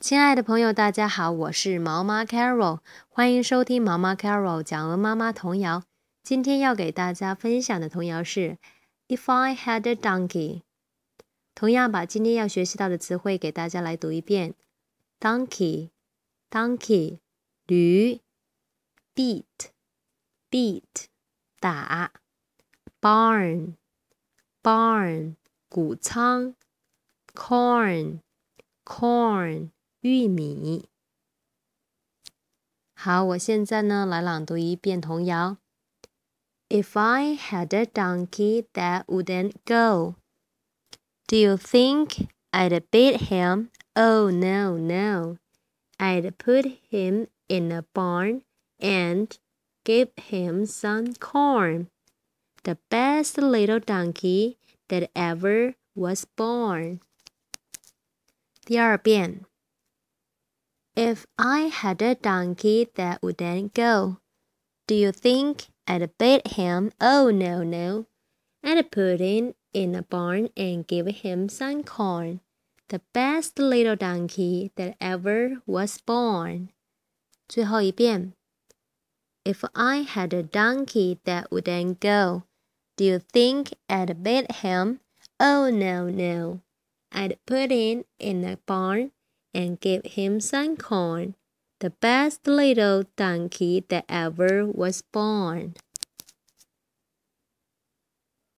亲爱的朋友，大家好，我是毛妈 Carol，欢迎收听毛妈 Carol 讲鹅妈妈童谣。今天要给大家分享的童谣是 If I Had a Donkey。同样把今天要学习到的词汇给大家来读一遍：donkey，donkey，驴；beat，beat，打；barn，barn，谷仓；corn，corn。玉米。好，我现在呢来朗读一遍童谣。If I had a donkey that wouldn't go, do you think I'd beat him? Oh no, no. I'd put him in a barn and give him some corn. The best little donkey that ever was born. 第二遍。 if I had a donkey that wouldn't go, do you think I'd beat him? Oh no, no. I'd put him in a barn and give him some corn, the best little donkey that ever was born. 最后一遍. If I had a donkey that wouldn't go, do you think I'd beat him? Oh no, no. I'd put him in a barn and gave him some corn, the best little donkey that ever was born.